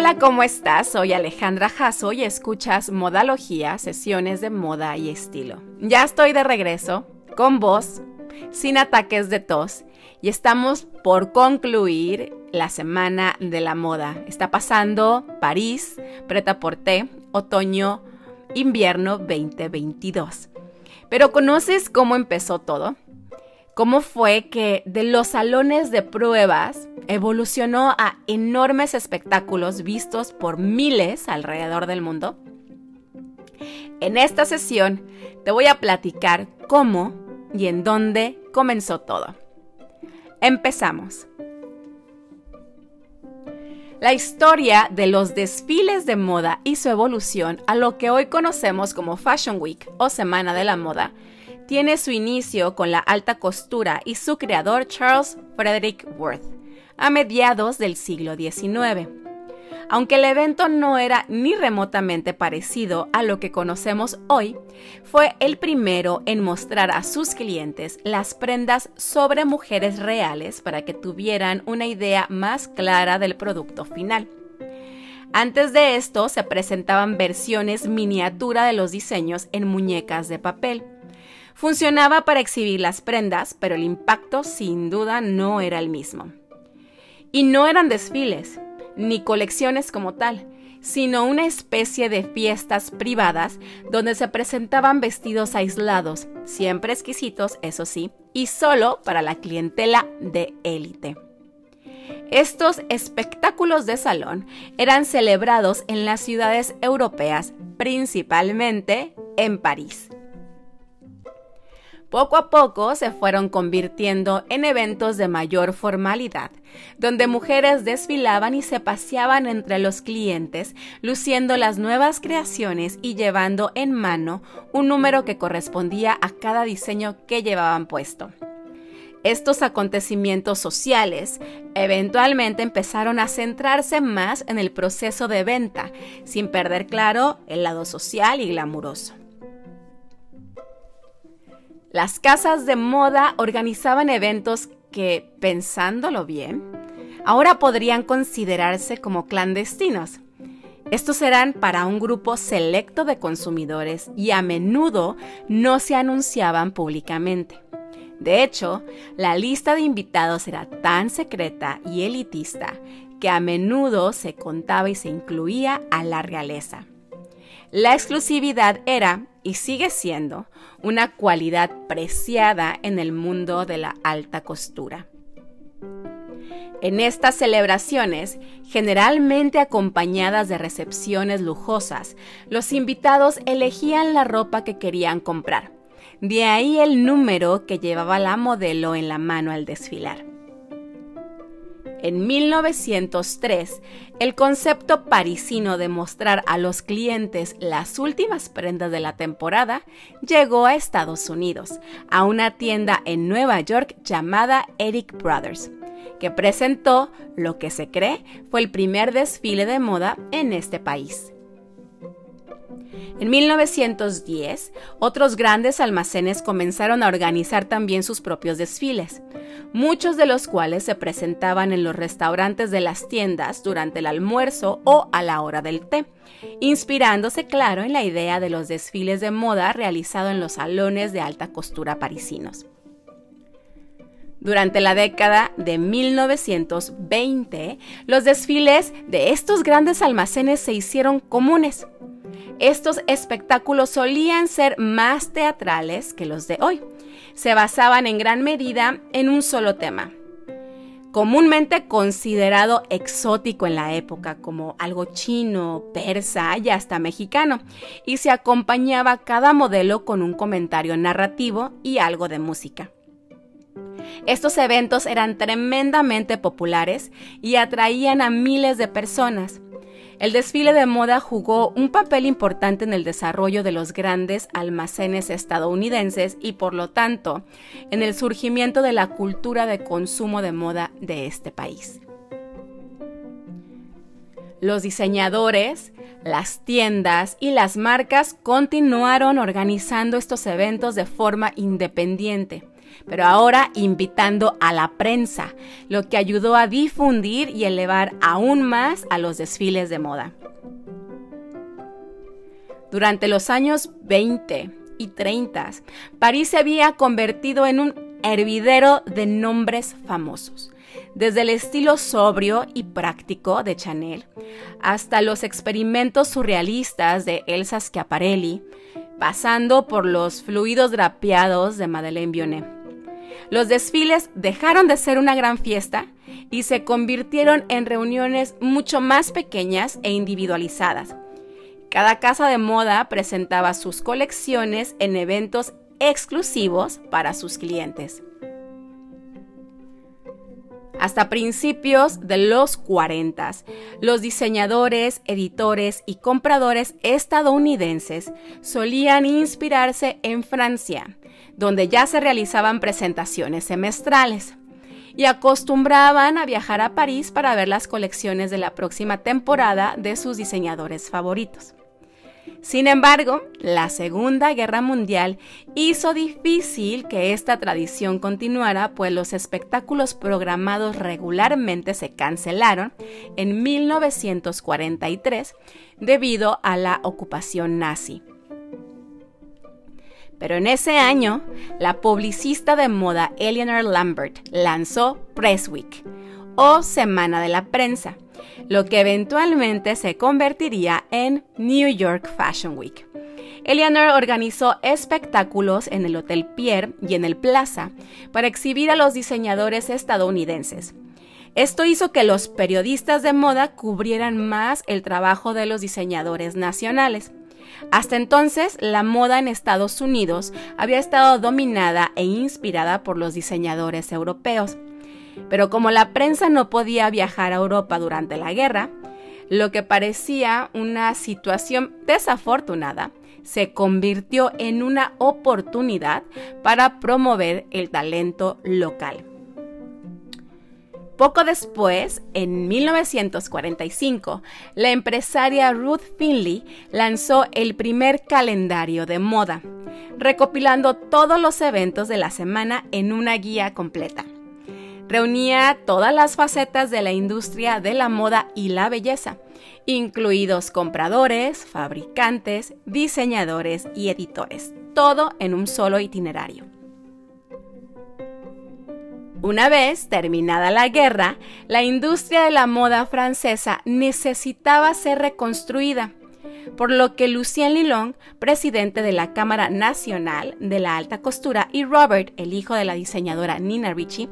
Hola, ¿cómo estás? Soy Alejandra Jasso y escuchas Modalogía, sesiones de moda y estilo. Ya estoy de regreso, con voz, sin ataques de tos, y estamos por concluir la semana de la moda. Está pasando París, Preta Porté, otoño, invierno 2022. Pero ¿conoces cómo empezó todo? Cómo fue que de los salones de pruebas evolucionó a enormes espectáculos vistos por miles alrededor del mundo? En esta sesión te voy a platicar cómo y en dónde comenzó todo. Empezamos. La historia de los desfiles de moda y su evolución a lo que hoy conocemos como Fashion Week o Semana de la Moda tiene su inicio con la alta costura y su creador Charles Frederick Worth, a mediados del siglo XIX. Aunque el evento no era ni remotamente parecido a lo que conocemos hoy, fue el primero en mostrar a sus clientes las prendas sobre mujeres reales para que tuvieran una idea más clara del producto final. Antes de esto se presentaban versiones miniatura de los diseños en muñecas de papel, Funcionaba para exhibir las prendas, pero el impacto sin duda no era el mismo. Y no eran desfiles, ni colecciones como tal, sino una especie de fiestas privadas donde se presentaban vestidos aislados, siempre exquisitos, eso sí, y solo para la clientela de élite. Estos espectáculos de salón eran celebrados en las ciudades europeas, principalmente en París poco a poco se fueron convirtiendo en eventos de mayor formalidad, donde mujeres desfilaban y se paseaban entre los clientes, luciendo las nuevas creaciones y llevando en mano un número que correspondía a cada diseño que llevaban puesto. Estos acontecimientos sociales eventualmente empezaron a centrarse más en el proceso de venta, sin perder claro el lado social y glamuroso. Las casas de moda organizaban eventos que, pensándolo bien, ahora podrían considerarse como clandestinos. Estos eran para un grupo selecto de consumidores y a menudo no se anunciaban públicamente. De hecho, la lista de invitados era tan secreta y elitista que a menudo se contaba y se incluía a la realeza. La exclusividad era, y sigue siendo, una cualidad preciada en el mundo de la alta costura. En estas celebraciones, generalmente acompañadas de recepciones lujosas, los invitados elegían la ropa que querían comprar. De ahí el número que llevaba la modelo en la mano al desfilar. En 1903, el concepto parisino de mostrar a los clientes las últimas prendas de la temporada llegó a Estados Unidos, a una tienda en Nueva York llamada Eric Brothers, que presentó lo que se cree fue el primer desfile de moda en este país. En 1910, otros grandes almacenes comenzaron a organizar también sus propios desfiles, muchos de los cuales se presentaban en los restaurantes de las tiendas durante el almuerzo o a la hora del té, inspirándose, claro, en la idea de los desfiles de moda realizados en los salones de alta costura parisinos. Durante la década de 1920, los desfiles de estos grandes almacenes se hicieron comunes estos espectáculos solían ser más teatrales que los de hoy. Se basaban en gran medida en un solo tema, comúnmente considerado exótico en la época, como algo chino, persa y hasta mexicano, y se acompañaba cada modelo con un comentario narrativo y algo de música. Estos eventos eran tremendamente populares y atraían a miles de personas. El desfile de moda jugó un papel importante en el desarrollo de los grandes almacenes estadounidenses y por lo tanto en el surgimiento de la cultura de consumo de moda de este país. Los diseñadores, las tiendas y las marcas continuaron organizando estos eventos de forma independiente, pero ahora invitando a la prensa, lo que ayudó a difundir y elevar aún más a los desfiles de moda. Durante los años 20 y 30, París se había convertido en un hervidero de nombres famosos, desde el estilo sobrio y práctico de Chanel hasta los experimentos surrealistas de Elsa Schiaparelli, pasando por los fluidos drapeados de Madeleine Vionnet. Los desfiles dejaron de ser una gran fiesta y se convirtieron en reuniones mucho más pequeñas e individualizadas. Cada casa de moda presentaba sus colecciones en eventos exclusivos para sus clientes. Hasta principios de los 40, los diseñadores, editores y compradores estadounidenses solían inspirarse en Francia, donde ya se realizaban presentaciones semestrales, y acostumbraban a viajar a París para ver las colecciones de la próxima temporada de sus diseñadores favoritos. Sin embargo, la Segunda Guerra Mundial hizo difícil que esta tradición continuara, pues los espectáculos programados regularmente se cancelaron en 1943 debido a la ocupación nazi. Pero en ese año, la publicista de moda Eleanor Lambert lanzó Press Week, o Semana de la Prensa, lo que eventualmente se convertiría en New York Fashion Week. Eleanor organizó espectáculos en el Hotel Pierre y en el Plaza para exhibir a los diseñadores estadounidenses. Esto hizo que los periodistas de moda cubrieran más el trabajo de los diseñadores nacionales. Hasta entonces, la moda en Estados Unidos había estado dominada e inspirada por los diseñadores europeos. Pero como la prensa no podía viajar a Europa durante la guerra, lo que parecía una situación desafortunada se convirtió en una oportunidad para promover el talento local. Poco después, en 1945, la empresaria Ruth Finley lanzó el primer calendario de moda, recopilando todos los eventos de la semana en una guía completa. Reunía todas las facetas de la industria de la moda y la belleza, incluidos compradores, fabricantes, diseñadores y editores, todo en un solo itinerario. Una vez terminada la guerra, la industria de la moda francesa necesitaba ser reconstruida por lo que Lucien Lilong, presidente de la Cámara Nacional de la Alta Costura, y Robert, el hijo de la diseñadora Nina Ricci,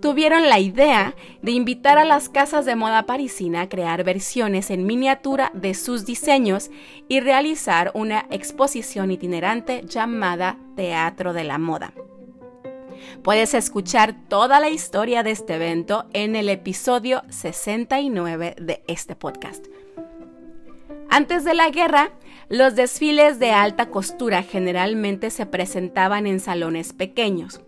tuvieron la idea de invitar a las casas de moda parisina a crear versiones en miniatura de sus diseños y realizar una exposición itinerante llamada Teatro de la Moda. Puedes escuchar toda la historia de este evento en el episodio 69 de este podcast. Antes de la guerra, los desfiles de alta costura generalmente se presentaban en salones pequeños,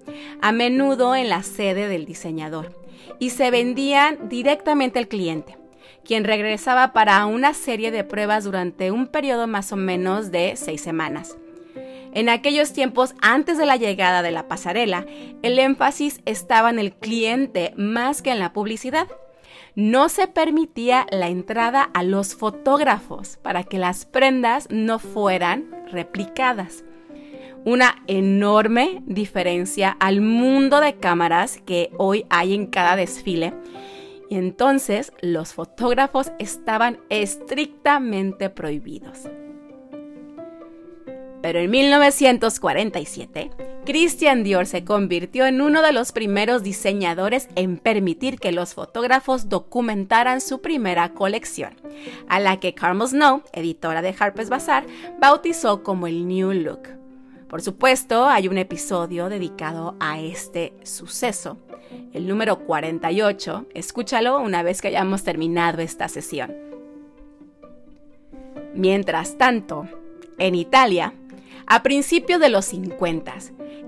a menudo en la sede del diseñador, y se vendían directamente al cliente, quien regresaba para una serie de pruebas durante un periodo más o menos de seis semanas. En aquellos tiempos, antes de la llegada de la pasarela, el énfasis estaba en el cliente más que en la publicidad no se permitía la entrada a los fotógrafos para que las prendas no fueran replicadas. Una enorme diferencia al mundo de cámaras que hoy hay en cada desfile. Y entonces los fotógrafos estaban estrictamente prohibidos. Pero en 1947, Christian Dior se convirtió en uno de los primeros diseñadores en permitir que los fotógrafos documentaran su primera colección, a la que Carmel Snow, editora de Harper's Bazaar, bautizó como el New Look. Por supuesto, hay un episodio dedicado a este suceso, el número 48. Escúchalo una vez que hayamos terminado esta sesión. Mientras tanto, en Italia, a principios de los 50,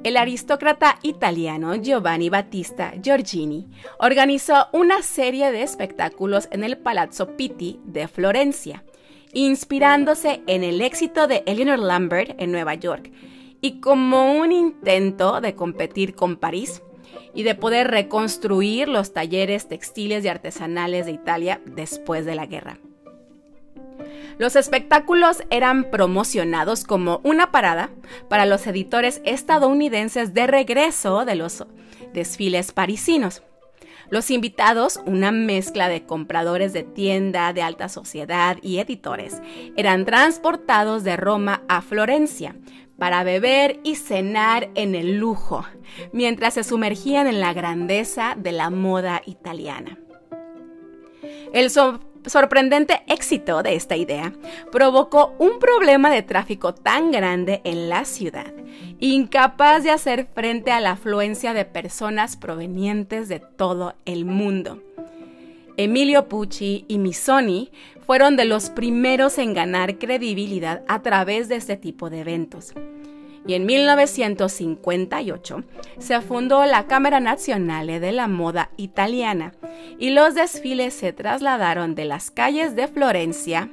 el aristócrata italiano Giovanni Battista Giorgini organizó una serie de espectáculos en el Palazzo Pitti de Florencia, inspirándose en el éxito de Eleanor Lambert en Nueva York y como un intento de competir con París y de poder reconstruir los talleres textiles y artesanales de Italia después de la guerra. Los espectáculos eran promocionados como una parada para los editores estadounidenses de regreso de los desfiles parisinos. Los invitados, una mezcla de compradores de tienda, de alta sociedad y editores, eran transportados de Roma a Florencia para beber y cenar en el lujo, mientras se sumergían en la grandeza de la moda italiana. El sorprendente éxito de esta idea provocó un problema de tráfico tan grande en la ciudad, incapaz de hacer frente a la afluencia de personas provenientes de todo el mundo. Emilio Pucci y Missoni fueron de los primeros en ganar credibilidad a través de este tipo de eventos y en 1958 se fundó la Cámara Nazionale de la Moda Italiana y los desfiles se trasladaron de las calles de Florencia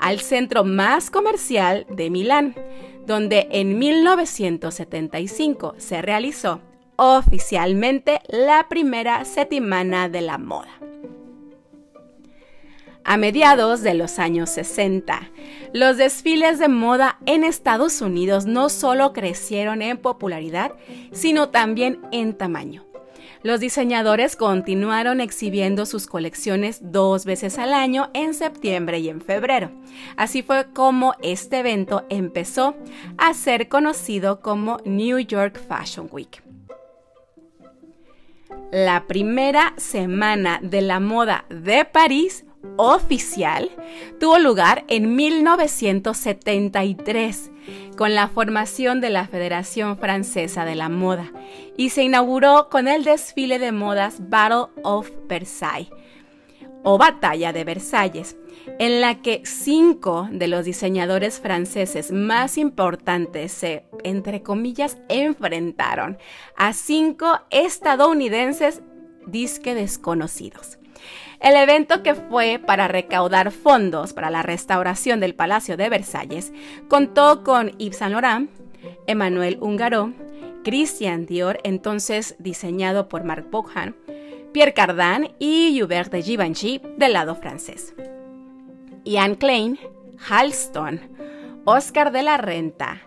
al centro más comercial de Milán, donde en 1975 se realizó oficialmente la primera Settimana de la Moda. A mediados de los años 60, los desfiles de moda en Estados Unidos no solo crecieron en popularidad, sino también en tamaño. Los diseñadores continuaron exhibiendo sus colecciones dos veces al año en septiembre y en febrero. Así fue como este evento empezó a ser conocido como New York Fashion Week. La primera semana de la moda de París oficial tuvo lugar en 1973 con la formación de la Federación Francesa de la Moda y se inauguró con el desfile de modas Battle of Versailles o Batalla de Versalles, en la que cinco de los diseñadores franceses más importantes se, entre comillas, enfrentaron a cinco estadounidenses disque desconocidos. El evento que fue para recaudar fondos para la restauración del Palacio de Versalles contó con Yves Saint Laurent, Emmanuel Ungaro, Christian Dior, entonces diseñado por Marc Bouchan, Pierre Cardin y Hubert de Givenchy del lado francés. Ian Klein, Halston, Oscar de la Renta,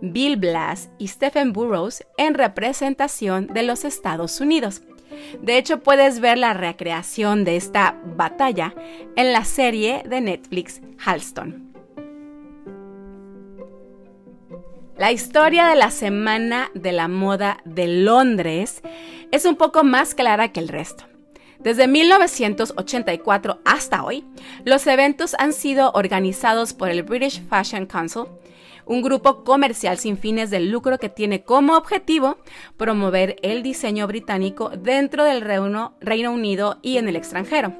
Bill Blass y Stephen Burroughs en representación de los Estados Unidos. De hecho, puedes ver la recreación de esta batalla en la serie de Netflix Halston. La historia de la Semana de la Moda de Londres es un poco más clara que el resto. Desde 1984 hasta hoy, los eventos han sido organizados por el British Fashion Council, un grupo comercial sin fines de lucro que tiene como objetivo promover el diseño británico dentro del Reino, Unido y en el extranjero.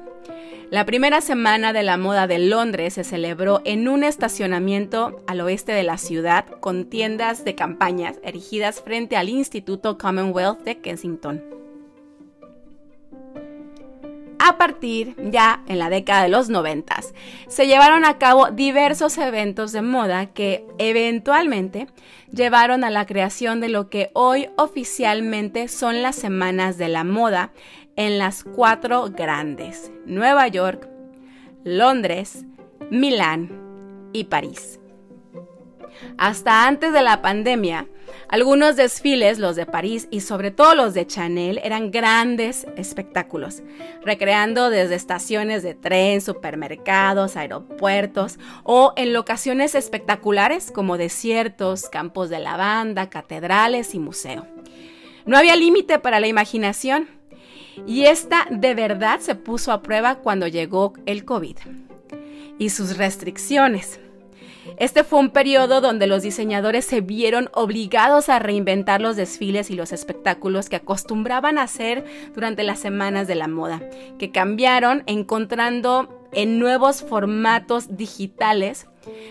La primera semana de la moda de Londres se celebró en un estacionamiento al oeste de la ciudad con tiendas de campañas erigidas frente al Instituto Commonwealth de Kensington a partir ya en la década de los noventas, se llevaron a cabo diversos eventos de moda que eventualmente llevaron a la creación de lo que hoy oficialmente son las semanas de la moda en las cuatro grandes, Nueva York, Londres, Milán y París. Hasta antes de la pandemia, algunos desfiles, los de París y sobre todo los de Chanel, eran grandes espectáculos, recreando desde estaciones de tren, supermercados, aeropuertos o en locaciones espectaculares como desiertos, campos de lavanda, catedrales y museo. No había límite para la imaginación y esta de verdad se puso a prueba cuando llegó el COVID y sus restricciones. Este fue un periodo donde los diseñadores se vieron obligados a reinventar los desfiles y los espectáculos que acostumbraban a hacer durante las semanas de la moda, que cambiaron encontrando en nuevos formatos digitales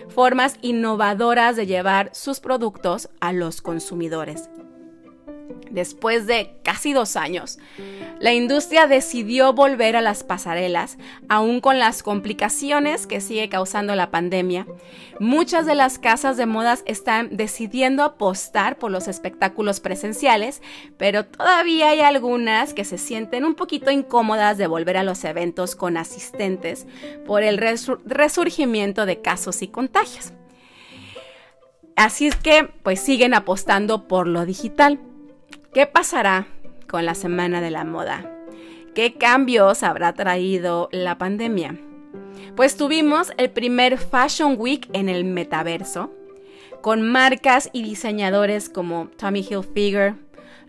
formas innovadoras de llevar sus productos a los consumidores. Después de casi dos años, la industria decidió volver a las pasarelas, aún con las complicaciones que sigue causando la pandemia. Muchas de las casas de modas están decidiendo apostar por los espectáculos presenciales, pero todavía hay algunas que se sienten un poquito incómodas de volver a los eventos con asistentes por el resurgimiento de casos y contagios. Así es que, pues siguen apostando por lo digital. ¿Qué pasará con la Semana de la Moda? ¿Qué cambios habrá traído la pandemia? Pues tuvimos el primer Fashion Week en el metaverso, con marcas y diseñadores como Tommy Hilfiger,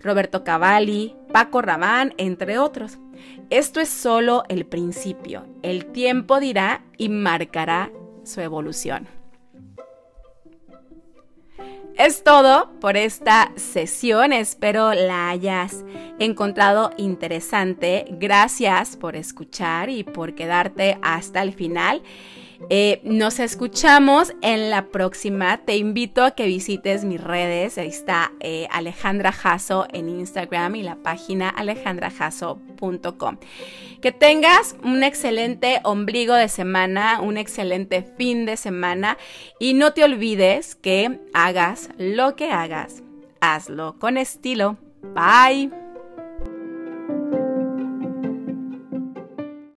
Roberto Cavalli, Paco Rabanne, entre otros. Esto es solo el principio. El tiempo dirá y marcará su evolución. Es todo por esta sesión. Espero la hayas encontrado interesante. Gracias por escuchar y por quedarte hasta el final. Eh, nos escuchamos en la próxima. Te invito a que visites mis redes. Ahí está eh, Alejandra Jasso en Instagram y la página alejandrajasso.com. Que tengas un excelente ombligo de semana, un excelente fin de semana y no te olvides que lo que hagas, hazlo con estilo. Bye.